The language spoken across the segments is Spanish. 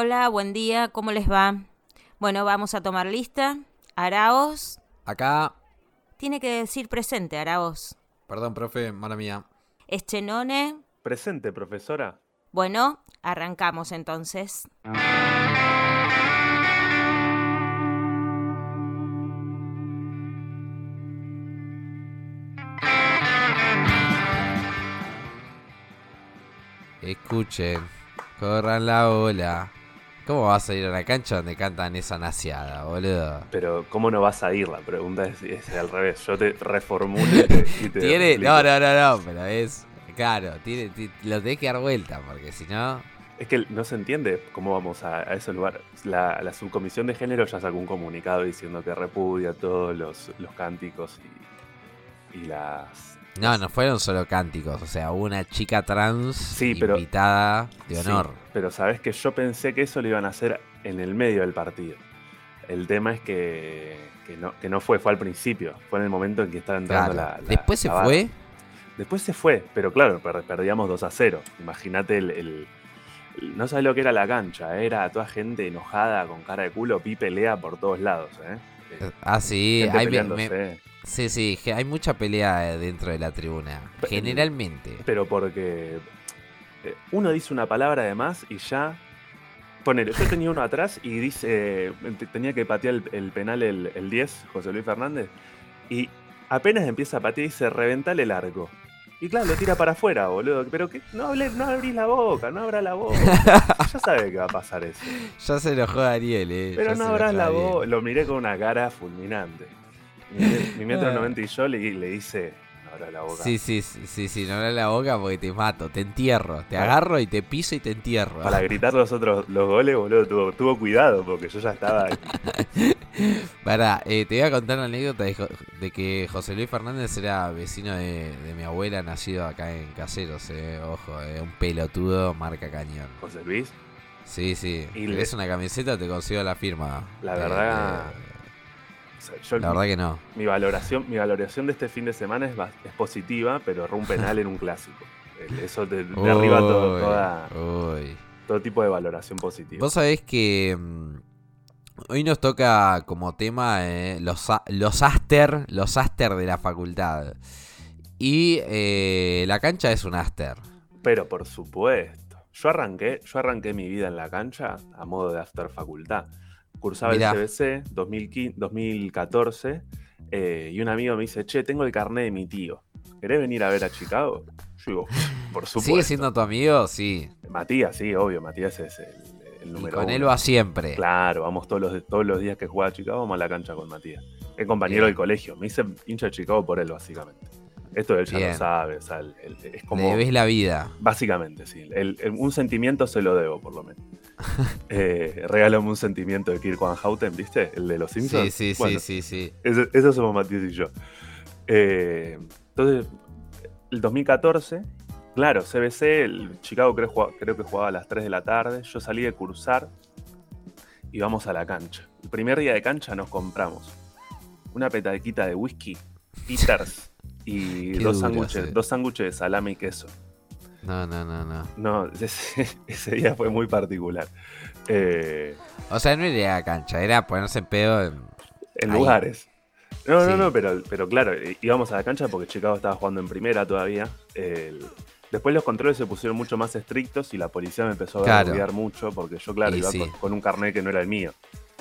Hola, buen día, ¿cómo les va? Bueno, vamos a tomar lista. Araos. Acá. Tiene que decir presente, Araos. Perdón, profe, mala mía. Eschenone. Presente, profesora. Bueno, arrancamos entonces. Escuchen, corran la ola. ¿Cómo vas a ir a la cancha donde cantan esa naciada, boludo? Pero, ¿cómo no vas a ir? La pregunta es, es al revés. Yo te reformulo y te, y te Tiene, no, no, no, no, pero es, claro, tiene, ti- lo tenés que dar vuelta, porque si no, Es que no se entiende cómo vamos a, a ese lugar. La, la subcomisión de género ya sacó un comunicado diciendo que repudia todos los, los cánticos y, y las... no, no fueron solo cánticos, o sea, hubo una chica trans Sí, pero- invitada de Sí, honor. pero sabes que yo pensé que eso lo iban a hacer en el medio del partido. El tema es que, que no, que no fue, fue al principio. Fue en el momento en que estaba entrando Claro. la, la- Después se la fue, Después se fue, pero claro, per- perdíamos 2 a 0. Imagínate el, el- No sabes lo que era la cancha, ¿eh? era toda gente enojada, con cara de culo, pi pelea por todos lados. ¿eh? Ah sí, me- peleándose, me- sí, sí, hay mucha pelea eh, dentro de la tribuna, generalmente. Pero porque eh, uno dice una palabra además y ya. Ponele, yo tenía uno atrás y dice. te- Tenía que patear el, el penal el, el 10, José Luis Fernández. Y apenas empieza a patear y dice: reventale el arco. Y claro, lo tira para afuera, boludo. Pero que no, hable, no abrís la boca, no abra la boca. ya sabe que va a pasar eso. Ya se enojó Daniel, eh. Pero ya no abras la boca. Lo miré con una cara fulminante. Mi, metro Ah. 90 y yo le, le hice: no abras la boca. Sí, sí, sí, sí, no abras la boca porque te mato, te entierro, te Ah. agarro y te piso y te entierro. Para gritar los otros los goles, boludo, tuvo, tuvo cuidado porque yo ya estaba. Pará, eh, te voy a contar una anécdota de, que José Luis Fernández era vecino de, de mi abuela, nacido acá en Caseros, eh. Ojo, eh, un pelotudo marca cañón. José Luis, Sí, sí. Y ¿Querés le- una camiseta? Te consigo la firma. La Eh, verdad, eh, o sea, yo- la verdad que no. mi valoración, mi valoración de este fin de semana es, positiva, pero erró un penal en un clásico. Eso de, de arriba todo, Uy, toda- uy. todo tipo de valoración positiva. Vos sabés que mm, hoy nos toca como tema eh, los, los aster, los aster de la facultad. Y eh, la cancha es un aster. Pero por supuesto. Yo arranqué, yo arranqué mi vida en la cancha a modo de after facultad. Cursaba Mirá. el CBC 2015 2014 eh, y un amigo me dice, che, tengo el carnet de mi tío. ¿Querés venir a ver a Chicago? Yo digo, por supuesto. ¿Sigue siendo tu amigo? Sí. Matías, sí, obvio, Matías es el, el Y número con uno. él va siempre. Claro, vamos todos los, todos los días que juega a Chicago, vamos a la cancha con Matías. Es compañero Bien. del colegio. Me hice hincha de Chicago por él, básicamente. Esto él ya Bien. lo sabe, o sea, él- él- es Le como... debes la vida. Básicamente, sí. El- el- un sentimiento se lo debo, por lo menos. eh, regálame un sentimiento de Kirk Van Houten, ¿viste? El de los Simpsons. Sí, sí, Bueno, sí, sí, sí. Eso somos Matías y yo. Eh, entonces, el 2014, claro, CBC, el Chicago creo, que jugaba a las 3 de la tarde. Yo salí de cursar y vamos a la cancha. El primer día de cancha nos compramos una petaquita de whisky, Peters y dos sándwiches dos sándwiches de salame y queso. No, no, no, no. No, ese, ese día fue muy particular. Eh, O sea, no era ir a la cancha, era ponerse en pedo en... en lugares. No, Sí. no, no, pero, pero claro, íbamos a la cancha porque Chicago estaba jugando en primera todavía. El- después los controles se pusieron mucho más estrictos y la policía me empezó a Claro. mucho porque yo, claro, Y iba sí. con, con un carnet que no era el mío.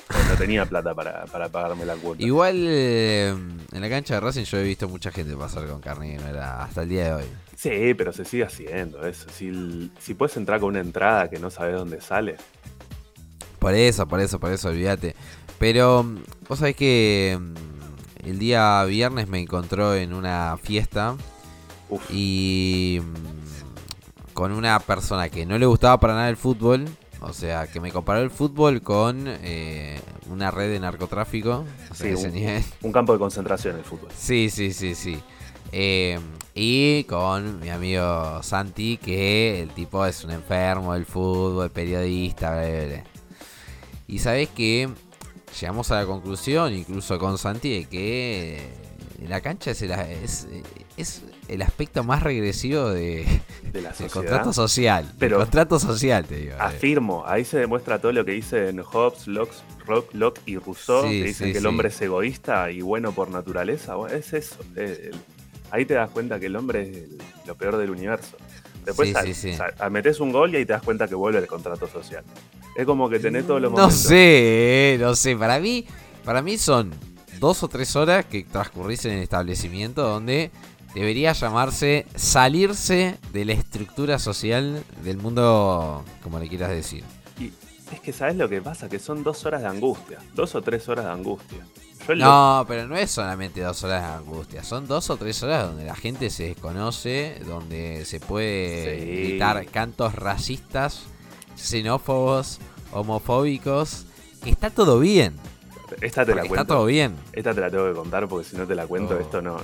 No tenía plata para, para pagarme la cuota. Igual eh, en la cancha de Racing yo he visto mucha gente pasar con carne era hasta el día de hoy. Sí, pero se sigue haciendo eso. Si, si puedes entrar con una entrada que no sabes dónde sale. Por eso, por eso, por eso, olvídate. Pero vos sabés que mm, el día viernes me encontró en una fiesta Uf, y mm, con una persona que no le gustaba para nada el fútbol. O sea, que me comparó el fútbol con eh, una red de narcotráfico. Sí, ese un- nivel. un campo de concentración el fútbol. Sí, sí, sí, sí. Eh, y con mi amigo Santi, que el tipo es un enfermo del fútbol, periodista, bla, bla, bla. Y sabes que llegamos a la conclusión, incluso con Santi, de que la cancha es, el- es, es el aspecto más regresivo de, la contrato social. Pero- el contrato social, te digo. Afirmo, ahí se demuestra todo lo que dicen Hobbes, Locke, Rock, Locke y Rousseau, Sí, que dicen sí, que el sí. hombre es egoísta y bueno por naturaleza. Bueno, es eso. eh, ahí te das cuenta que el hombre es el- lo peor del universo. Después Sí, sal- sí, sí. sal- a- metés un gol y ahí te das cuenta que vuelve el contrato social. Es como que tenés todos los No momentos. sé, eh, no sé. Para mí, para mí son dos o tres horas que transcurrís en el establecimiento donde debería llamarse salirse de la estructura social del mundo, como le quieras decir. Y es que sabes lo que pasa, que son dos horas de angustia, dos o tres horas de angustia. Yo lo- No, pero no es solamente dos horas de angustia, son dos o tres horas donde la gente se desconoce, donde se puede Sí. gritar cantos racistas, xenófobos, homofóbicos, que está todo bien. Esta te la porque está cuento. todo bien. Esta te la tengo que contar porque si no te la cuento, Oh. esto no.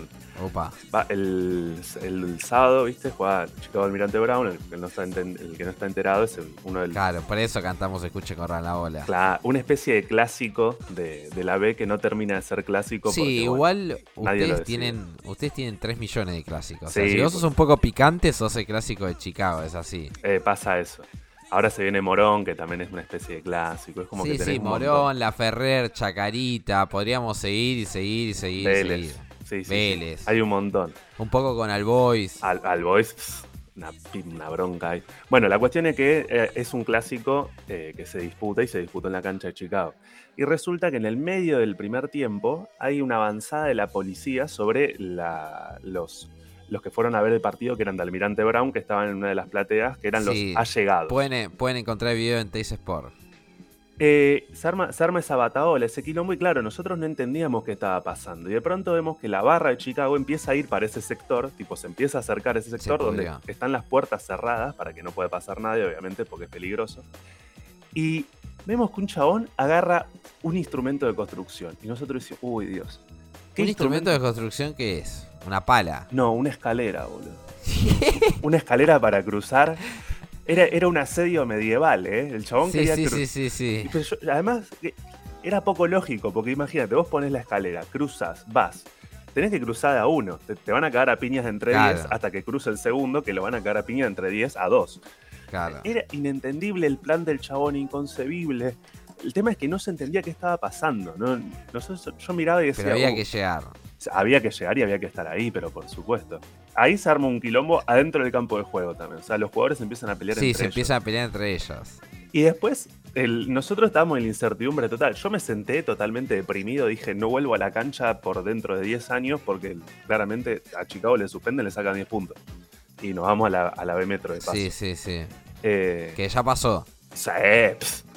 Opa. Va, el, el sábado, ¿viste? Juega Chicago Almirante Brown, el que no está, enten- el que no está enterado es el- uno del. Claro, por eso cantamos Escuche corran la bola. Cla- una especie de clásico de, de la B que no termina de ser clásico. Sí, porque, igual ustedes tienen, ustedes tienen 3 millones de clásicos. O sea, Sí, si vos sos un poco picante, sos el clásico de Chicago, es así. eh, pasa eso. Ahora se viene Morón, que también es una especie de clásico. Es como sí, que tenés sí. Morón, La Ferrer, Chacarita, podríamos seguir y seguir y seguir y Vélez. seguir. Sí, sí, sí. Vélez. Hay un montón. Un poco con Albois. Al, al Boys, pss, una, una bronca ahí. Bueno, la cuestión es que eh, es un clásico eh, que se disputa y se disputó en la cancha de Chicago. Y resulta que en el medio del primer tiempo hay una avanzada de la policía sobre la- los, los que fueron a ver el partido, que eran de Almirante Brown, que estaban en una de las plateas, que eran Sí. los allegados. Pueden, pueden encontrar el video en Taste Sport. Eh, se, arma, se arma esa bataola, ese quilombo, y claro, nosotros no entendíamos qué estaba pasando. Y de pronto vemos que la barra de Chicago empieza a ir para ese sector, tipo, se empieza a acercar a ese sector donde están las puertas cerradas para que no pueda pasar nadie, obviamente, porque es peligroso. Y vemos que un chabón agarra un instrumento de construcción. Y nosotros decimos, uy, Dios. ¿qué ¿Un instrumento de construcción qué es? Una pala. No, una escalera, boludo. una escalera para cruzar. Era, era un asedio medieval, ¿eh? El chabón Sí, quería sí, sí, sí, sí. pero yo- además, eh, era poco lógico, porque imagínate, vos pones la escalera, cruzas, vas. Tenés que cruzar a uno. Te, te van a cagar a piñas de entre Claro. 10 hasta que cruce el segundo, que lo van a cagar a piñas de entre 10 a 2. Claro. Era inentendible el plan del chabón, inconcebible. El tema es que no se entendía qué estaba pasando. ¿no? Nosotros- yo miraba y decía, Pero había "Uh, que llegar. Había que llegar y había que estar ahí, pero por supuesto. Ahí se arma un quilombo adentro del campo de juego también. O sea, los jugadores empiezan a pelear Sí, entre se ellos. empiezan a pelear entre ellos. Y después, el- nosotros estábamos en la incertidumbre total. Yo me senté totalmente deprimido. Dije, no vuelvo a la cancha por dentro de 10 años porque claramente a Chicago le suspenden, le sacan 10 puntos. Y nos vamos a la, a la B Metro de paso. Sí, sí, sí. Eh, Que ya pasó. sí,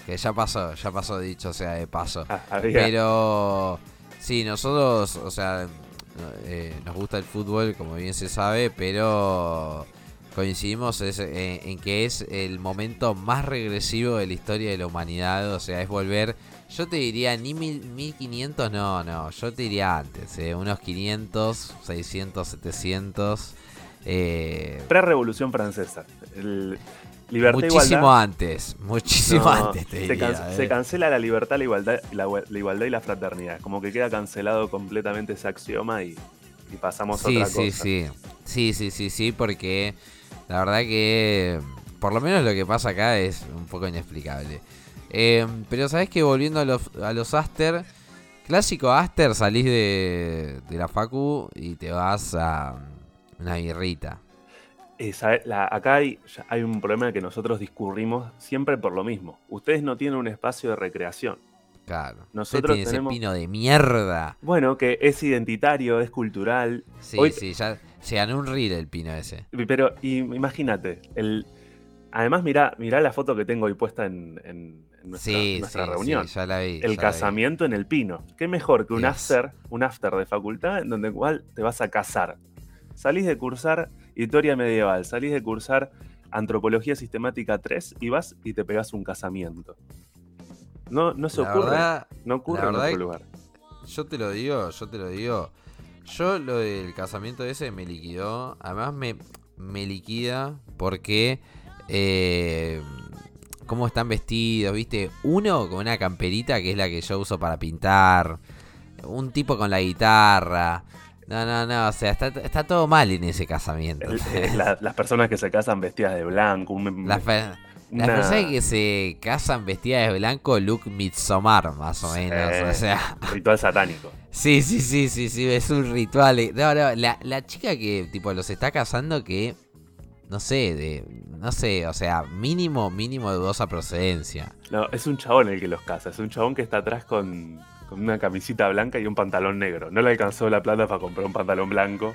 Que ya pasó, ya pasó dicho sea de paso. ah, Pero sí, nosotros, o sea, eh, nos gusta el fútbol, como bien se sabe, pero coincidimos es- en, en que es el momento más regresivo de la historia de la humanidad. O sea, es volver. Yo te diría ni mil, 1500, no, no. Yo te diría antes, eh, unos 500, 600, 700. Eh, Pre-revolución francesa. El- libertad e muchísimo igualdad. antes, muchísimo No, antes te se, diría. can- se cancela la libertad, la igualdad, la, la igualdad y la fraternidad. Como que queda cancelado completamente ese axioma y, y pasamos a otra sí, cosa. sí. Sí, sí, sí, sí, porque la verdad que por lo menos lo que pasa acá es un poco inexplicable. Eh, pero sabes que volviendo a los, a los Aster, clásico Aster, salís de, de la Facu y te vas a una birrita. Eh, la- acá hay, un problema que nosotros discurrimos siempre por lo mismo. Ustedes no tienen un espacio de recreación. Claro. Nosotros tiene tenemos- ese pino de mierda. Bueno, que es identitario, es cultural, Sí, Hoy- sí, ya se ganó un reel el pino ese. pero imagínate, el, además mirá, mirá la foto que tengo ahí puesta en, en- nuestra, Sí, nuestra sí, reunión. sí, ya la vi. ya el la vi. casamiento en el pino. ¿Qué mejor que un Dios. after, un after de facultad en donde igual te vas a casar? Salís de cursar historia medieval, salís de cursar antropología sistemática 3 y vas y te pegas un casamiento. No, no se La ocurre. verdad, no ocurre la en otro lugar. Yo te lo digo, yo te lo digo. Yo lo del casamiento ese me liquidó. Además me, me liquida porque... Eh, cómo están vestidos, viste. Uno con una camperita que es la que yo uso para pintar. Un tipo con la guitarra. No, no, no, o sea, está, está todo mal en ese casamiento. El- eh, la- las personas que se casan vestidas de blanco. un- Las, una- personas que se casan vestidas de blanco, look Midsommar, más o menos. Eh, O sea, Ritual satánico. sí, sí, sí, sí, sí, es un ritual. No, no, la, la chica que, tipo, los está casando que, no sé, de, no sé, o sea, mínimo, mínimo de dudosa procedencia. No, es un chabón el que los casa. Es un chabón que está atrás con, con una camisita blanca y un pantalón negro. No le alcanzó la plata para comprar un pantalón blanco.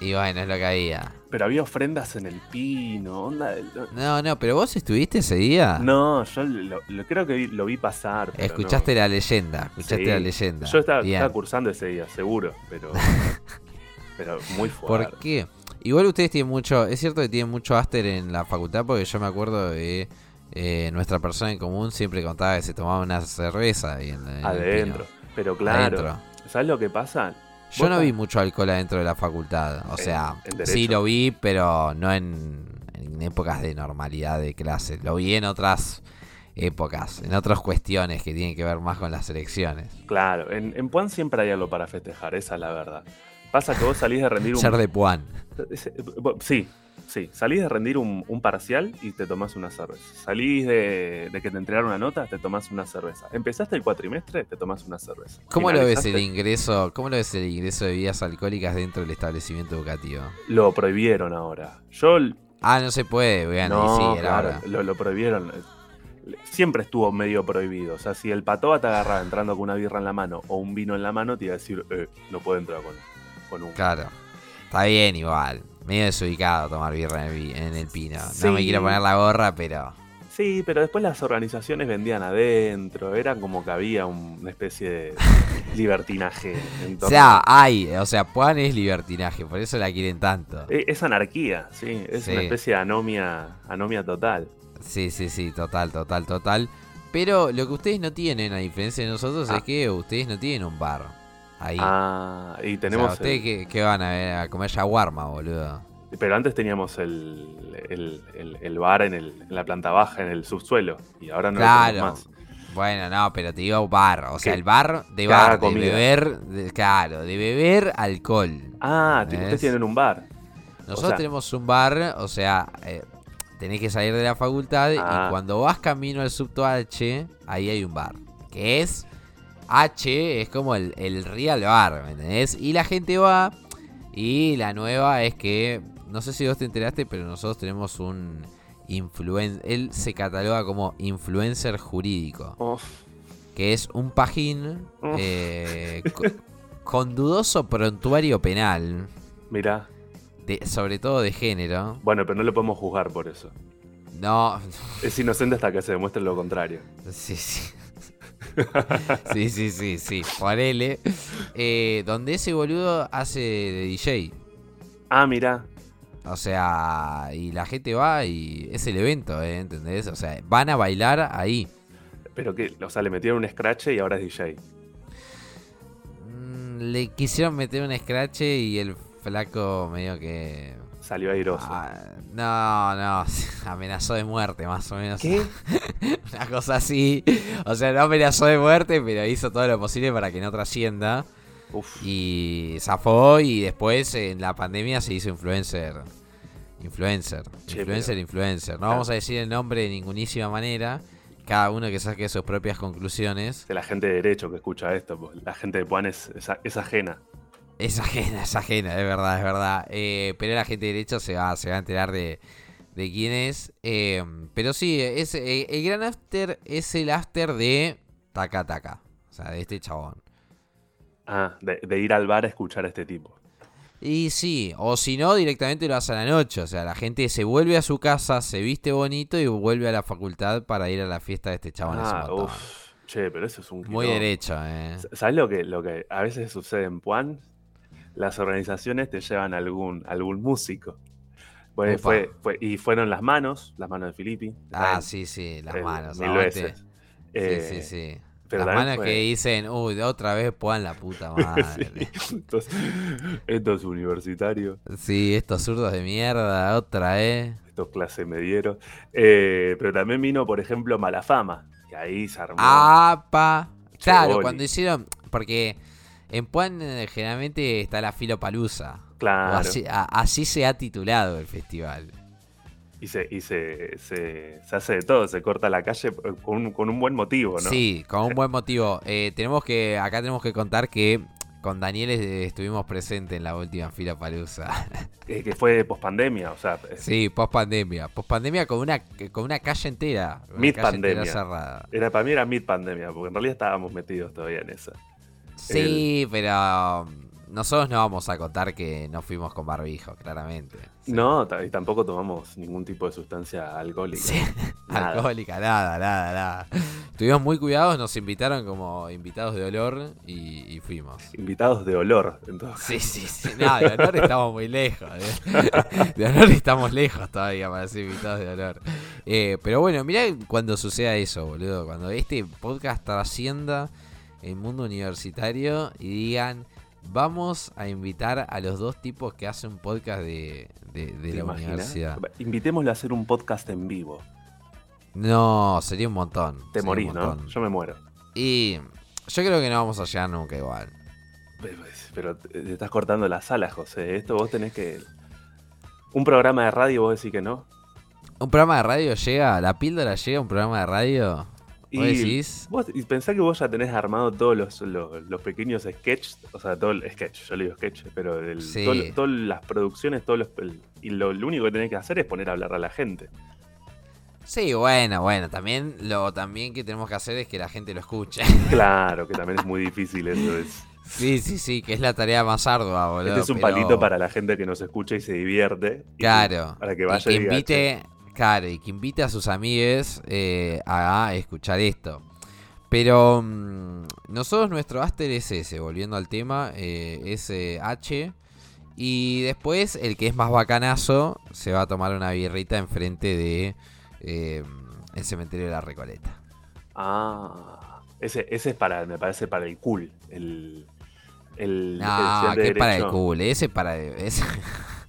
Y bueno, es lo que había. Pero había ofrendas en el pino. Onda, no, No, no, pero vos estuviste ese día. no, yo lo, lo- creo que vi- lo vi pasar. pero Escuchaste no. la leyenda, escuchaste Sí. la leyenda. Yo estaba cursando ese día, seguro. Pero, pero muy fuerte. ¿Por qué? Igual ustedes tienen mucho, es cierto que tienen mucho áster en la facultad porque yo me acuerdo de eh, nuestra persona en común siempre contaba que se tomaba una cerveza ahí en, en el Adentro. pino. Pero claro. Adentro. ¿Sabes lo que pasa? Yo no vi mucho alcohol adentro de la facultad, o En- sea, en sí lo vi, pero no en, en épocas de normalidad de clase, lo vi en otras épocas, en otras cuestiones que tienen que ver más con las elecciones. Claro, en, en Puan siempre hay algo para festejar, esa es la verdad. Pasa que vos salís de rendir un. Ser de Puan. Sí, sí. Salís de rendir un, un parcial y te tomás una cerveza. Salís de, de que te entregaron una nota, te tomás una cerveza. Empezaste el cuatrimestre, te tomás una cerveza. ¿Cómo lo ves el ingreso? ¿Cómo lo ves el ingreso de bebidas alcohólicas dentro del establecimiento educativo? Lo prohibieron ahora. Yo. Ah, no se puede, vean, no, sí, era claro, lo prohibieron. Siempre estuvo medio prohibido. O sea, si el patoa te agarraba entrando con una birra en la mano o un vino en la mano, te iba a decir, eh, no puedo entrar con, con un. Claro. Está bien igual. Medio desubicado tomar birra en el, en el pino. No me quiero poner la gorra, pero... Sí, pero después las organizaciones vendían adentro. Era como que había un- una especie de libertinaje. en O sea, hay, o sea, Puan es libertinaje, por eso la quieren tanto. E- Es anarquía, sí. Es Sí. una especie de anomia, anomia total. Sí, sí, sí, total, total, total. Pero lo que ustedes no tienen, a diferencia de nosotros, Ah. es que ustedes no tienen un bar. Ahí. Ah, y o tenemos. sea, ¿ustedes el- qué, qué van a ver? A comer shawarma, boludo. pero antes teníamos el, el- el- el bar en, el- en la planta baja, en el subsuelo. Y ahora no lo Claro. tenemos más. Bueno, no, pero te digo bar. O sea, el bar de bar, de beber, de- claro, de beber alcohol. Ah, ustedes tienen un bar. Nosotros sea- tenemos un bar, o sea, eh, tenés que salir de la facultad Ah. y cuando vas camino al subto H, ahí hay un bar. Que es H, es como el, el real bar, ¿me entendés? Y la gente va. Y la nueva es que, no sé si vos te enteraste, pero nosotros tenemos un influencer. Él se cataloga como influencer jurídico. Uf, Que es un pajín Uf. eh, co- con dudoso prontuario penal. mirá. de- sobre todo de género. Bueno, pero no lo podemos juzgar por eso. No, Es inocente hasta que se demuestre lo contrario. sí, sí. sí, sí, sí, sí. Ponele. Eh, donde ese boludo hace de DJ. Ah, mirá. O sea, y la gente va y es el evento, ¿eh? ¿entendés? O sea, van a bailar ahí. Pero que, o sea, le metieron un scratch y ahora es DJ. Mm, le quisieron meter un scratch y el flaco medio que... Salió airoso. Ah, no, no, amenazó de muerte más o menos. ¿Qué? Una cosa así. O sea, no amenazó de muerte, pero hizo todo lo posible para que no trascienda. Uf. Y zafó y después en la pandemia se hizo influencer. Influencer. Che, influencer, pero- influencer. No Claro. vamos a decir el nombre de ningunísima manera. Cada uno que saque sus propias conclusiones. De la gente de derecho que escucha esto, pues, la gente de Puan es, es, es ajena. Es ajena, es ajena, es verdad, es verdad. Eh, pero la gente derecha se va, se va a enterar de, de quién es. Eh, pero sí, es, eh, el gran after es el after de Taca Taca. O sea, de este chabón. Ah, de, de ir al bar a escuchar a este tipo. Y sí, o si no, directamente lo hace a la noche. O sea, la gente se vuelve a su casa, se viste bonito y vuelve a la facultad para ir a la fiesta de este chabón. Ah, montón. uf. Che, pero eso es un Muy derecho, eh. ¿Sabes lo que, lo que a veces sucede en Puan? Las organizaciones te llevan algún, algún músico. Upa. fue, fue- y fueron las manos, las manos de Filippi. Ah, sí, sí, las eh, manos. Mil veces. Sí, Eh, sí, sí. pero Las manos fue- que dicen, uy, otra vez puedan la puta madre. Sí, estos, estos universitarios, Sí, estos zurdos de mierda, otra vez. estos clase mediero. Eh, pero también vino, por ejemplo, Malafama. Y ahí se armó. ¡Apa! Claro, cuando hicieron. Porque En Puan eh, generalmente está la filopalusa. Claro. Así, a- así se ha titulado el festival. Y, se, y se, se, se hace de todo, se corta la calle eh, con un, con un buen motivo, ¿no? Sí, con un buen motivo. Eh, tenemos que, acá tenemos que contar que con Daniel estuvimos presentes en la última fila palusa. Eh, que fue pospandemia, o sea, sí, post pandemia. Post pandemia con una, con una calle entera. Una Mid calle entera pandemia. cerrada. era, para mí era mid pandemia, porque en realidad estábamos metidos todavía en esa. Sí, pero um, nosotros no vamos a contar que no fuimos con barbijo, claramente. Sí. No, y tampoco tomamos ningún tipo de sustancia alcohólica. Sí, Nada. alcohólica, nada, nada, nada. Estuvimos muy cuidados, nos invitaron como invitados de olor y, y fuimos. Invitados de olor, entonces. Sí, sí, sí. No, de honor estamos muy lejos. ¿eh? De honor estamos lejos todavía para ser invitados de honor. Eh, pero bueno, mirá cuando suceda eso, boludo. Cuando este podcast trascienda el mundo universitario y digan, vamos a invitar a los dos tipos que hacen un podcast de, de- de ¿Te la imaginas? universidad. Invitémoslo a hacer un podcast en vivo. No, sería un montón. Te morís, ¿no? Yo me muero. Y yo creo que no vamos a llegar nunca igual. Pero te te estás cortando las alas, José. Esto vos tenés que. Un programa de radio, vos decís que no. ¿Un programa de radio llega? ¿La píldora llega a un programa de radio? ¿Vos decís? Vos, y pensá que vos ya tenés armado todos los, los, los pequeños sketches, o sea, todo el sketch, yo le digo sketch, pero el- Sí. todo- todas las producciones, todos los, el- y lo, lo único que tenés que hacer es poner a hablar a la gente. Sí, bueno, bueno, también lo también que tenemos que hacer es que la gente lo escuche. Claro, que también es muy difícil eso. Es, Sí, sí, sí, que es la tarea más ardua, boludo. este es un pero- palito para la gente que nos escucha y se divierte. y Claro. Para que y vaya que y diga, invite, claro, y que invite a sus amigues eh, a escuchar esto. Pero mm, nosotros nuestro Aster es ese, volviendo al tema, eh, es eh, H. Y después el que es más bacanazo se va a tomar una birrita enfrente de eh, el cementerio de la Recoleta. Ah, ese, ese es para, me parece, para el cool. El, el, No, estudiante que para el cool, ese para ese,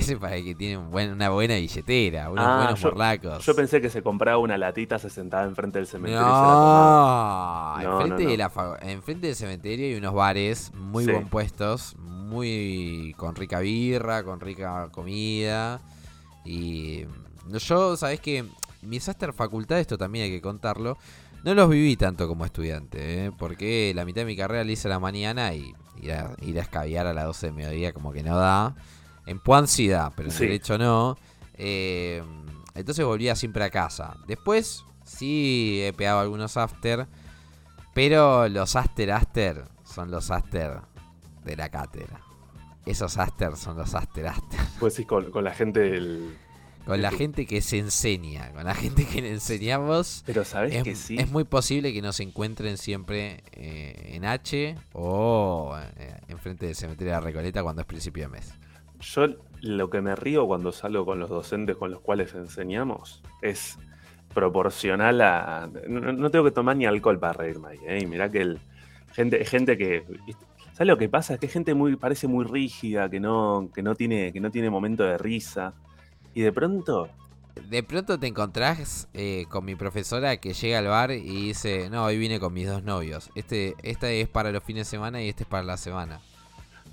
ese para el que tiene un buen- una buena billetera, unos Ah, buenos yo- morlacos. Yo pensé que se compraba una latita, se sentaba enfrente del cementerio y se la tomaba. No, enfrente, no, De no. la fa- enfrente del cementerio hay unos bares muy Sí. buen puestos, muy con rica birra, con rica comida. Y yo, sabes que mis Aster facultades, esto también hay que contarlo, no los viví tanto como estudiante, ¿eh? porque la mitad de mi carrera la hice a la mañana y ir a, ir a escabiar a las 12 de mediodía como que no da. En Puan sí da, pero en Sí. derecho no. Eh, entonces volvía siempre a casa. Después sí he pegado algunos after, pero los after after son los after de la cátedra. Esos after son los after after. Pues sí, con, con la gente del. Con la gente que se enseña, con la gente que le enseñamos. Pero sabes Es, que sí. es muy posible que nos encuentren siempre eh, en H o eh, enfrente del cementerio de la Recoleta cuando es principio de mes. Yo lo que me río cuando salgo con los docentes con los cuales enseñamos es proporcional a. No, tengo que tomar ni alcohol para reírme ahí, ¿eh? Y mirá que el, gente, gente que. ¿Sabes lo que pasa? Es que gente muy, parece muy rígida, que no, que no tiene, que no tiene momento de risa. Y de pronto, De pronto te encontrás eh, con mi profesora que llega al bar y dice, no, hoy vine con mis dos novios. Este, esta es para los fines de semana y este es para la semana.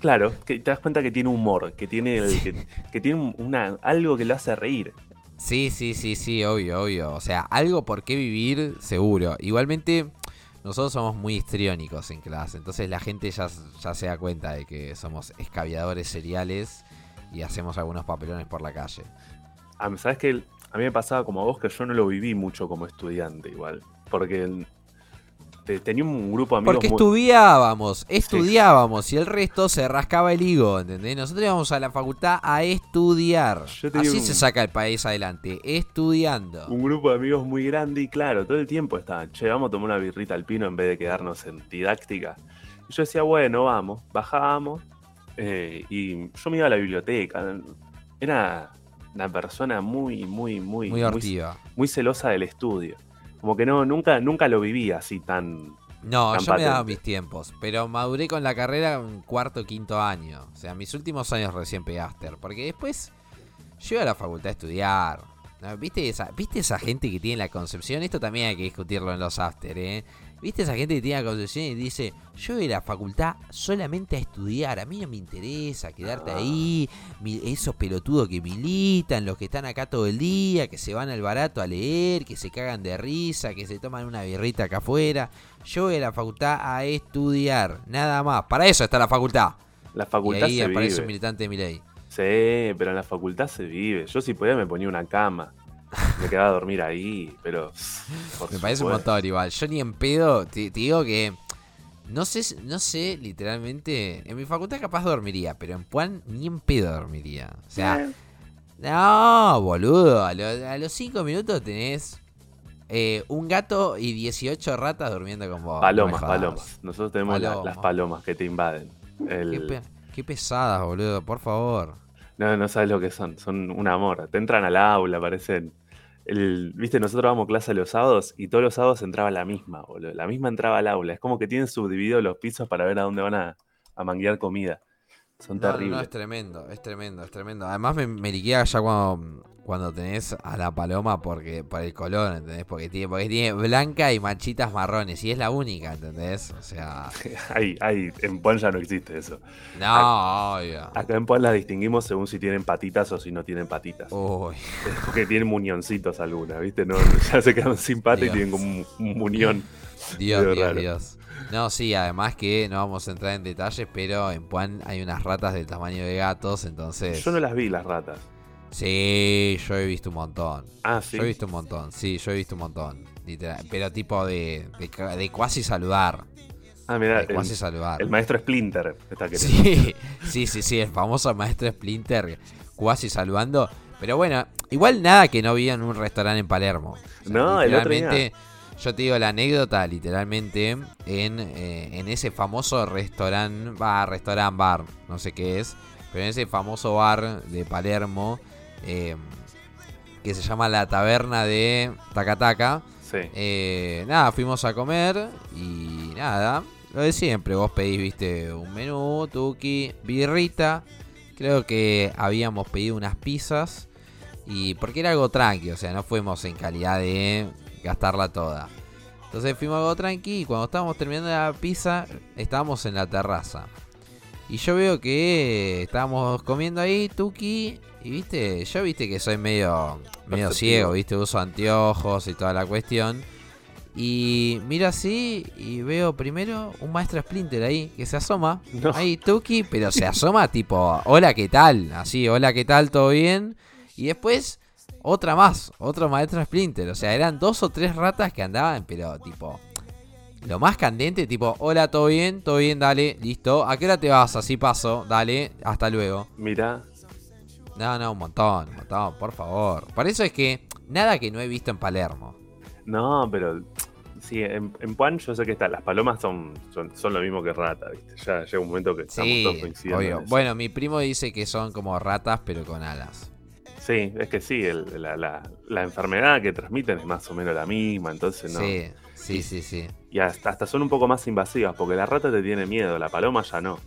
Claro, que te das cuenta que tiene humor, que tiene, el- que, que tiene un- una, algo que lo hace reír. Sí, sí, sí, sí, obvio, obvio. O sea, algo por qué vivir, seguro. Igualmente, nosotros somos muy histriónicos en clase. Entonces la gente ya, ya se da cuenta de que somos escabiadores seriales y hacemos algunos papelones por la calle. A mí- ¿Sabes que A mí me pasaba como a vos que yo no lo viví mucho como estudiante igual. Porque tenía un grupo de amigos Porque muy- estudiábamos, estudiábamos y el resto se rascaba el higo, ¿entendés? Nosotros íbamos a la facultad a estudiar. Así un- se saca el país adelante, estudiando. un grupo de amigos muy grande y claro, todo el tiempo estaban, che, vamos a tomar una birrita al pino en vez de quedarnos en didáctica. Y yo decía, bueno, vamos, bajábamos eh, y yo me iba a la biblioteca. Era una persona muy, muy, muy, Muy hortiva. muy celosa del estudio. Como que no, nunca, nunca lo viví así tan... No, tan yo me daba patente. mis tiempos, pero maduré con la carrera en cuarto quinto año. O sea, mis últimos años recién pegaster. Porque después yo iba a la facultad a estudiar. ¿Viste, esa, ¿Viste esa gente que tiene la concepción? Esto también hay que discutirlo en los after, ¿eh? ¿Viste esa gente que tiene la concepción y dice, yo voy a la facultad solamente a estudiar, a mí no me interesa quedarte ahí, esos pelotudos que militan, los que están acá todo el día, que se van al barato a leer, que se cagan de risa, que se toman una birrita acá afuera, yo voy a la facultad a estudiar, nada más, para eso está la facultad. La facultad y ahí se aparece vive. un militante de mi ley. Sí, pero en la facultad se vive. Yo si podía me ponía una cama. Me quedaba a dormir ahí, pero... Me parece un montón igual. Yo ni en pedo, te, te digo que... No sé, no sé, literalmente. En mi facultad capaz dormiría, pero en Puan ni en pedo dormiría. O sea, Eh, no, boludo. A, lo- a los 5 minutos tenés eh, un gato y 18 ratas durmiendo con vos. Palomas, No palomas. Nosotros tenemos la- las palomas que te invaden. El- Qué, pe- qué pesadas, boludo, por favor. No, no sabes lo que son. Son un amor. Te entran al aula, parecen. El, Viste, nosotros vamos a clase los sábados y todos los sábados entraba la misma, boludo. La misma entraba al aula. Es como que tienen subdivididos los pisos para ver a dónde van a, a manguear comida. Son No, no, no, terribles. es tremendo, es tremendo, es tremendo. Además me, me liquea ya cuando, cuando tenés a la paloma porque por el color, ¿entendés? Porque tiene, porque tiene blanca y manchitas marrones y es la única, ¿entendés? O sea, Hay, hay, en Puan ya no existe eso. no, obvio. Acá en Puan las distinguimos según si tienen patitas o si no tienen patitas. Uy, Porque tienen muñoncitos algunas, ¿viste? No, ya se quedan sin pata y tienen como un, un muñón. Dios, Dios, raro. Dios. No, sí, además que no vamos a entrar en detalles, pero en Puan hay unas ratas del tamaño de gatos, entonces... Yo no las vi, las ratas. Sí, yo he visto un montón. Ah, sí. Yo he visto un montón, sí, yo he visto un montón. Literal, pero tipo de, de, de cuasi saludar. Ah, mira, el, el maestro Splinter está. Sí, sí, sí, sí, el famoso maestro Splinter cuasi saludando. Pero bueno, igual nada que no vi en un restaurante en Palermo. O sea, No, el otro día. Yo te digo la anécdota, literalmente, en, eh, en ese famoso restaurante, bar, restaurant bar, no sé qué es, pero en ese famoso bar de Palermo, eh, que se llama la taberna de Tacataca. Sí. Eh, nada, fuimos a comer y nada, lo de siempre, vos pedís, viste, un menú, tuki, birrita, creo que habíamos pedido unas pizzas y porque era algo tranqui, o sea, no fuimos en calidad de gastarla toda. Entonces fuimos algo tranqui y cuando estábamos terminando la pizza, estábamos en la terraza. Y yo veo que estábamos comiendo ahí, tuki, y viste, yo viste que soy medio, medio ciego, viste, uso anteojos y toda la cuestión. Y miro así y veo primero un maestro Splinter ahí que se asoma. No. Ahí, Tuki, pero se asoma tipo, hola, ¿qué tal? Así, hola, ¿qué tal? ¿Todo bien? Y después otra más, otro maestro Splinter. O sea, eran dos o tres ratas que andaban, pero tipo, lo más candente, tipo, hola, ¿todo bien? ¿Todo bien? Dale, listo. ¿A qué hora te vas? Así paso, dale, hasta luego. Mira, No, no, un montón, un montón, por favor. Por eso es que nada que no he visto en Palermo. no, pero sí, en, en Puan yo sé que está, las palomas son, son, son lo mismo que rata, ¿viste? Ya llega un momento que estamos Sí, todos coincidiendo. en obvio. Bueno, mi primo dice que son como ratas, pero con alas. Sí, es que sí, el- la, la- la enfermedad que transmiten es más o menos la misma, entonces no. Sí, sí, sí, sí. Y hasta, hasta son un poco más invasivas, porque la rata te tiene miedo, la paloma ya no.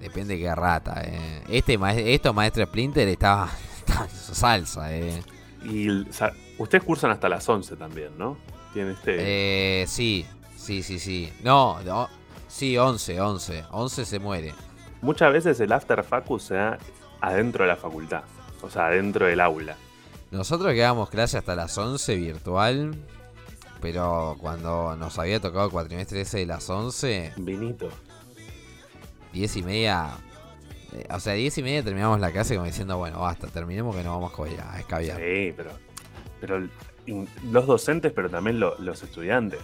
Depende de qué rata, eh. Este esto, maestro Splinter, estaba, salsa, eh. Y el- o sea, ustedes cursan hasta las 11 también, ¿no? Tienen este... Eh, sí, sí, sí, sí. No, no, sí, 11, 11. 11 se muere. Muchas veces el after facu se da adentro de la facultad, o sea, adentro del aula. Nosotros quedamos clase hasta las 11 virtual, pero cuando nos había tocado el cuatrimestre ese de las 11, Vinito. 10 y media... eh, O sea, 10 y media terminamos la clase como diciendo, bueno, basta, terminemos que nos vamos a escabiar. Sí, pero, pero los docentes, pero también lo- los estudiantes.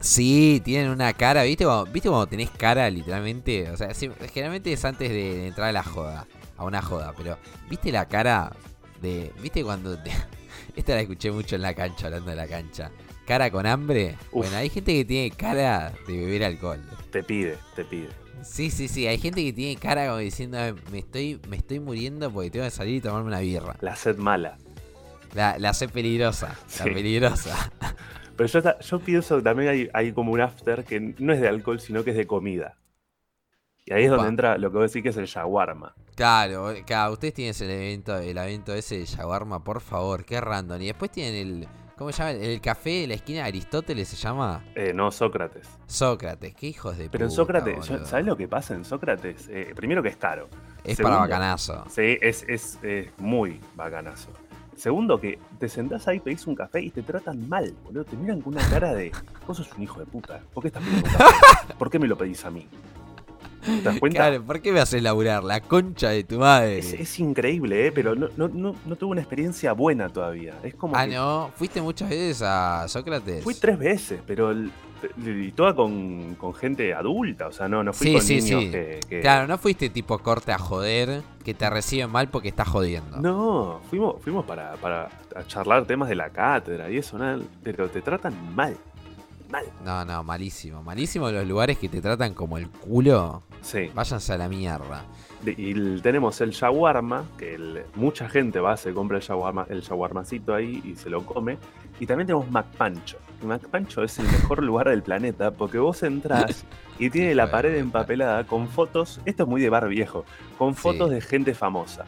Sí, tienen una cara, ¿viste? Cuando, ¿Viste cuando tenés cara literalmente? O sea, generalmente es antes de, de entrar a la joda, a una joda, pero ¿viste la cara de... ¿Viste cuando... te- esta la escuché mucho en la cancha, hablando de la cancha. Cara con hambre. Uf. Bueno, hay gente que tiene cara de beber alcohol. Te pide, te pide. Sí, sí, sí, hay gente que tiene cara como diciendo, "Eh, me estoy, me estoy muriendo porque tengo que salir y tomarme una birra. La sed mala. La, la sé peligrosa, Sí. la peligrosa. Pero yo, yo pienso que también hay, hay como un after que no es de alcohol, sino que es de comida. Y ahí es donde entra lo que vos decís que es el shawarma. Claro, claro, ustedes tienen el evento, el evento ese de Shawarma, por favor, qué random. Y después tienen el, ¿cómo se llama? El café de la esquina de Aristóteles se llama Eh, no, Sócrates. Sócrates, qué hijos de Pero en Sócrates, boludo. ¿sabes lo que pasa en Sócrates? Eh, primero que es caro. Es Segundo, para bacanazo. Sí, es, es, es muy bacanazo. Segundo, que te sentás ahí, pedís un café y te tratan mal, boludo. Te miran con una cara de. Vos sos un hijo de puta. ¿Por qué estás pidiendo un café? ¿Por qué me lo pedís a mí? ¿Te das cuenta? Claro, ¿por qué me haces laburar? La concha de tu madre. Es, es increíble, ¿eh? pero no, no, no, no tuve una experiencia buena todavía. Es como ah, que no, fuiste muchas veces a Sócrates. fui tres veces, pero el- y toda con, con gente adulta, o sea, no, no fui Sí, con sí, niños sí. que, que- Claro, no fuiste tipo corte a joder, que te reciben mal porque estás jodiendo. No, fuimos, fuimos para, para charlar temas de la cátedra y eso, ¿no? pero te tratan mal. Mal. No, no, malísimo. Malísimo los lugares que te tratan como el culo. Sí. Váyanse a la mierda. Y tenemos el shawarma, que el- mucha gente va, se compra el shawarma, el shawarmacito ahí y se lo come. Y también tenemos McPancho. Y McPancho es el mejor lugar del planeta porque vos entrás y tiene la pared empapelada con fotos, esto es muy de bar viejo, con fotos Sí. de gente famosa.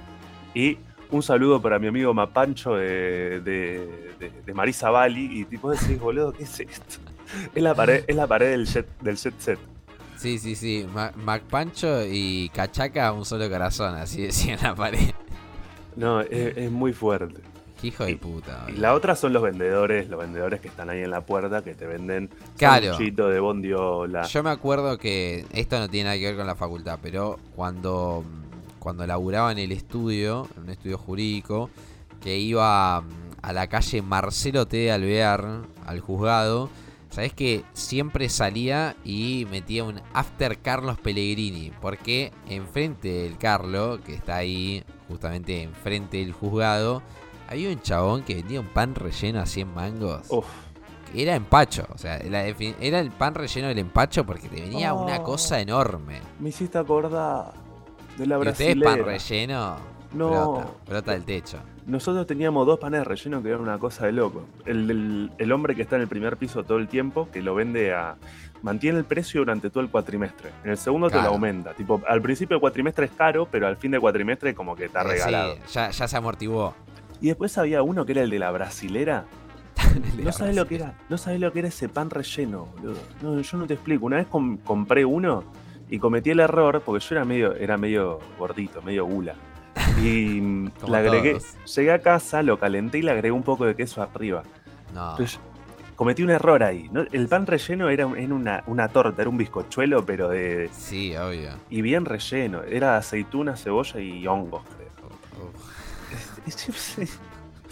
Y un saludo para mi amigo Mapancho de, de, de- de Marisa Bali. Y tipo decís, boludo, ¿qué es esto? Es la pared, es la pared del jet, del jet set. Sí, sí, sí. Ma- MacPancho y Cachaca, un solo corazón, así decía en la pared. No, es, es muy fuerte. Qué hijo de Y- puta. Y la otra son los vendedores, los vendedores que están ahí en la puerta que te venden Claro. de bondiola. Yo me acuerdo que esto no tiene nada que ver con la facultad, pero cuando, cuando laburaba en el estudio, en un estudio jurídico, que iba a la calle Marcelo T. de Alvear, al juzgado, sabes que siempre salía y metía un After Carlos Pellegrini, porque enfrente del Carlo, que está ahí justamente enfrente del juzgado, había un chabón que vendía un pan relleno a 100 mangos. Uf, que Era empacho, o sea, era el pan relleno del empacho porque te venía una Oh. cosa enorme. me hiciste acordar de la Y ustedes pan relleno, No. brota, brota del techo. Nosotros teníamos dos panes rellenos que eran una cosa de loco. El, el hombre que está en el primer piso todo el tiempo, que lo vende a... Mantiene el precio durante todo el cuatrimestre. En el segundo te lo aumenta. Tipo, al principio del cuatrimestre es caro, pero al fin del cuatrimestre como que está Eh, sí, regalado. ya, ya se amortiguó. Y después había uno que era el de la brasilera, de No sabes lo que era, no sabes lo que era ese pan relleno, boludo. No, yo no te explico. Una vez com- compré uno y cometí el error porque yo era medio, era medio gordito, medio gula. Y le agregué, todos. llegué a casa, lo calenté y le agregué un poco de queso arriba. No, cometí un error ahí. ¿no? El pan relleno era, era una, una torta, era un bizcochuelo, pero de. sí, obvio. y bien relleno. Era aceituna, cebolla y hongos, creo. Uf,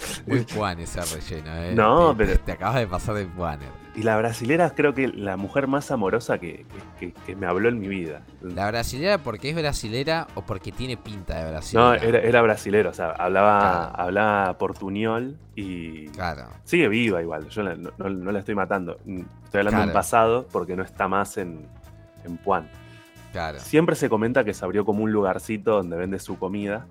Muy puan ese relleno, eh. No, Te- pero- Te acabas de pasar de puaner. Y la brasilera creo que la mujer más amorosa que, que- me habló en mi vida. ¿La brasilera porque es brasilera o porque tiene pinta de brasilera? No, era, era brasilero, o sea, hablaba, Claro. hablaba portuñol y Claro. sigue viva igual, yo la- no, la estoy matando. Mm, Estoy hablando en Claro. pasado porque no está más en, en Puan. Claro. Siempre se comenta que se abrió como un lugarcito donde vende su comida.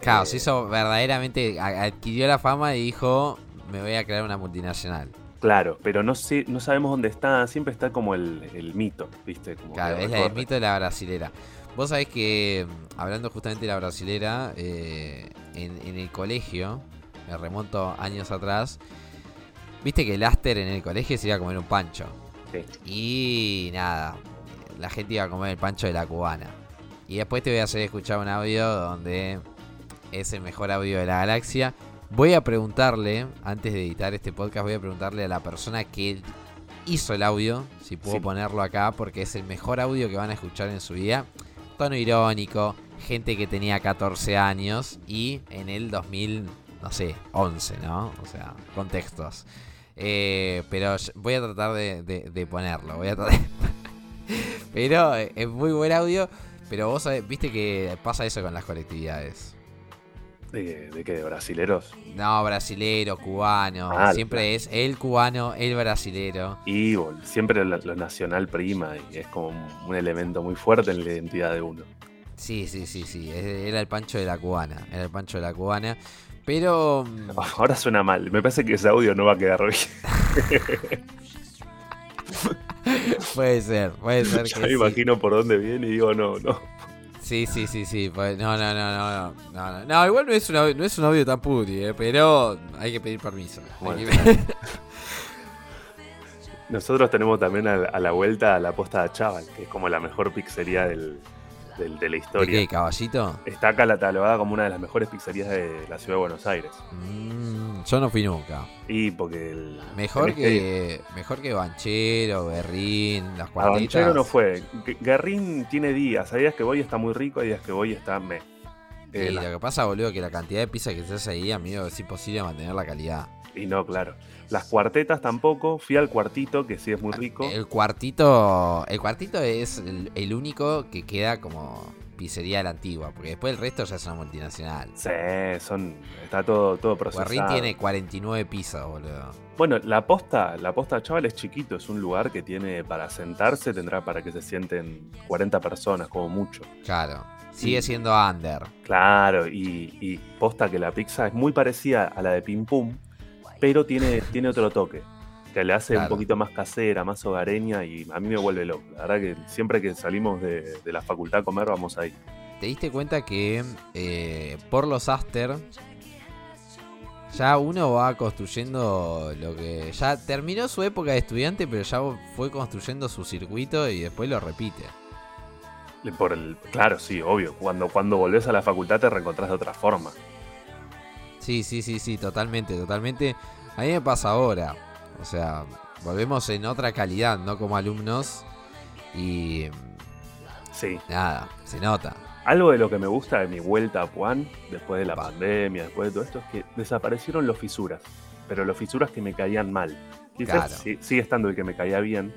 Claro, Eh, se hizo verdaderamente, adquirió la fama y dijo, me voy a crear una multinacional. Claro, pero no no sabemos dónde está, siempre está como el, el mito, ¿viste? Como Claro, es recorre. mito de la brasilera. Vos sabés que, mm, hablando justamente de la brasilera, eh, en, en el colegio, me remonto años atrás, viste que el after en el colegio se iba a comer un pancho. Sí. Y nada, la gente iba a comer el pancho de la cubana. Y después te voy a hacer escuchar un audio donde es el mejor audio de la galaxia. Voy a preguntarle, antes de editar este podcast, voy a preguntarle a la persona que hizo el audio, si puedo Sí. ponerlo acá, porque es el mejor audio que van a escuchar en su vida. Tono irónico, gente que tenía 14 años y en el 2000, no sé, 11, ¿no? O sea, contextos. Eh, pero voy a tratar de, de- de ponerlo, voy a tratar Pero eh, es muy buen audio, pero vos sabés, viste que pasa eso con las colectividades. ¿De, de qué? ¿De brasileros? No, brasilero, cubano. Ah, siempre es el cubano, el brasilero. Y bol- siempre lo, lo nacional prima y es como un, un elemento muy fuerte en la identidad de uno. Sí, sí, sí, sí. Era el pancho de la cubana. Era el pancho de la cubana. Pero. mm, Ahora suena mal, me parece que ese audio no va a quedar bien. puede ser, puede ser que Ya me sí. imagino por dónde viene y digo, no, no. Sí, sí, sí, sí. no, no, no, no, no, no, igual no es, un audio, no es un audio tan puti, eh, pero hay que pedir permiso. Bueno. que- Nosotros tenemos también a, a la vuelta a la posta de Chaval, que es como la mejor pizzería del, del- de la ¿De historia. qué, caballito? Está catalogada como una de las mejores pizzerías de la ciudad de Buenos Aires. Mm, yo no fui nunca. Y porque el. Mejor que, mejor que Banchero, Berrín, las A cuartetas. Banchero no fue. Guerrín tiene días. Hay días que voy y está muy rico, hay días que voy y está me. Eh, Y la- lo que pasa, boludo, que la cantidad de pizza que se hace ahí, amigo, es imposible mantener la calidad. y no, claro. Las cuartetas tampoco. Fui al cuartito, que sí es muy rico. El cuartito. El cuartito es el, el único que queda como pizzería de la antigua. Porque después el resto ya es una multinacional. Sí, son. Está todo, todo procesado. Guarrín tiene 49 pizzas, boludo. Bueno, la posta, la posta Chaval es chiquito, es un lugar que tiene para sentarse, tendrá para que se sienten 40 personas, como mucho. Claro. Sigue siendo under. Claro, y, y posta que la pizza es muy parecida a la de Pim Pum, pero tiene, tiene otro toque, que le hace un poquito más casera, más hogareña y a mí me vuelve loco. La verdad que siempre que salimos de, de la facultad a comer vamos ahí. ¿Te diste cuenta que eh, por los Aster ya uno va construyendo lo que... Ya terminó su época de estudiante, pero ya fue construyendo su circuito y después lo repite. Por el, claro, sí, obvio. Cuando, cuando volvés a la facultad te reencontrás de otra forma. Sí, sí, sí, sí, totalmente, totalmente. A mí me pasa ahora. O sea, volvemos en otra calidad, no como alumnos. Y Sí. nada, se nota. Algo de lo que me gusta de mi vuelta a Puan, después de la Pa. pandemia, después de todo esto, es que desaparecieron los fisuras. Pero los fisuras que me caían mal. Quizás Claro. sí- sigue estando el que me caía bien,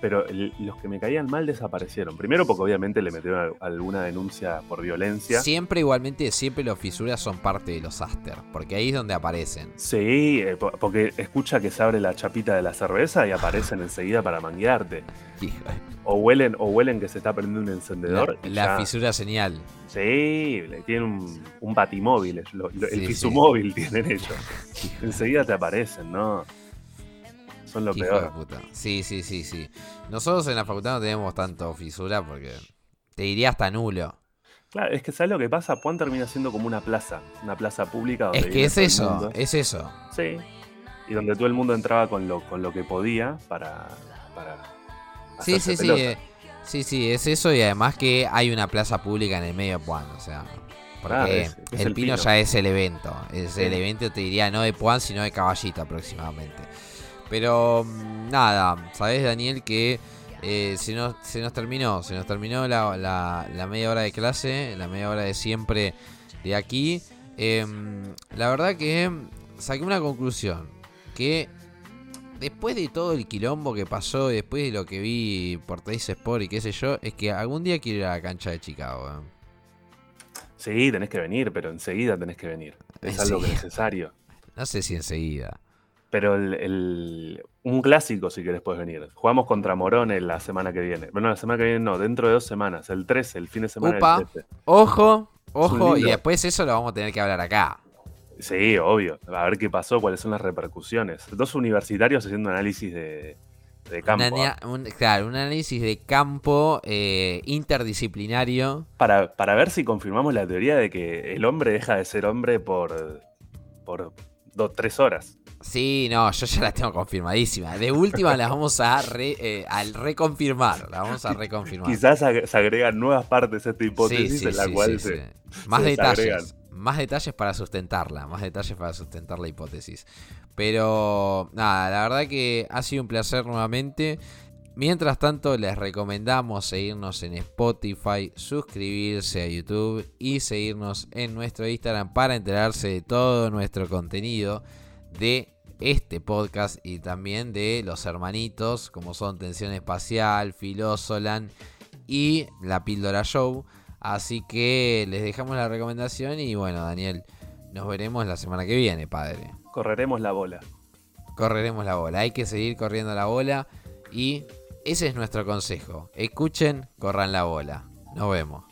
pero el- los que me caían mal desaparecieron. Primero porque obviamente le metieron al- alguna denuncia por violencia. Siempre igualmente, siempre los fisuras son parte de los Aster. Porque ahí es donde aparecen. Sí, eh, po- porque escucha que se abre la chapita de la cerveza y aparecen enseguida para manguearte. O huelen, o huelen que se está prendiendo un encendedor. La, fisura señal. Sí, tienen un, un batimóvil, lo- lo- Sí, el sí. fisumóvil tienen ellos. Enseguida te aparecen, ¿no? Son lo Hijo de peor. puta. Sí, sí, sí, sí. Nosotros en la facultad no tenemos tanto fisura porque te diría hasta nulo. Claro, es que ¿sabes lo que pasa? Puan termina siendo como una plaza, una plaza pública donde Es que es todo el eso, mundo. es eso. Sí. Y donde todo el mundo entraba con lo, con lo que podía para, para Sí, sí, sí. eh, sí, sí, es eso y además que hay una plaza pública en el medio de Puan, o sea. Porque es- es el, el pino, Pino. ya es el evento. Es Sí. el evento, te diría, no de Puan, sino de Caballito aproximadamente. Pero mm, nada, sabes Daniel que eh, se, nos, se nos terminó, se nos terminó la, la- la media hora de clase, la media hora de siempre de aquí. Em, la verdad que saqué una conclusión, que después de todo el quilombo que pasó, y después de lo que vi por Teis Sport y qué sé yo, es que algún día quiero ir a la cancha de Chicago. eh. Sí, tenés que venir, pero enseguida tenés que venir. Es algo Enseguida. necesario. No sé si enseguida. Pero el, el- un clásico, si querés, puedes venir. Jugamos contra Morón la semana que viene. Bueno, la semana que viene no, dentro de dos semanas. El 13, el fin de semana Upa. del 13. Ojo, ojo, y después eso lo vamos a tener que hablar acá. Sí, obvio. A ver qué pasó, cuáles son las repercusiones. Dos universitarios haciendo análisis de, de campo. ¿ah? un- claro, un análisis de campo eh, interdisciplinario. Para, para ver si confirmamos la teoría de que el hombre deja de ser hombre por, por dos, tres horas. Sí, no, yo ya la tengo confirmadísima. De última las vamos a, re- eh, al reconfirmar. La vamos a reconfirmar. Quizás se agregan nuevas partes a esta hipótesis sí, en la sí, cual se. Más se detalles. Más detalles para sustentarla. Más detalles para sustentar la hipótesis. Pero nada, la verdad que ha sido un placer nuevamente. Mientras tanto, les recomendamos seguirnos en Spotify, suscribirse a YouTube y seguirnos en nuestro Instagram para enterarse de todo nuestro contenido de este podcast y también de los hermanitos como son Tensión Espacial, Filósolan y La Píldora Show. Así que les dejamos la recomendación y bueno, Daniel, nos veremos la semana que viene, padre. correremos la bola. Correremos la bola, hay que seguir corriendo la bola y ese es nuestro consejo. Escuchen, corran la bola. Nos vemos.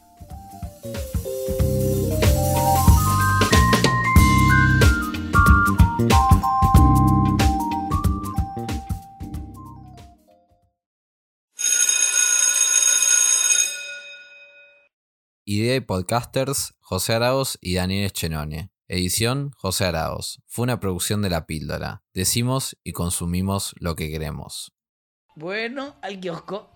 Idea y podcasters José Araos y Daniel Chenone. Edición José Araos. Fue una producción de La Píldora. Decimos y consumimos lo que queremos. Bueno, al kiosco.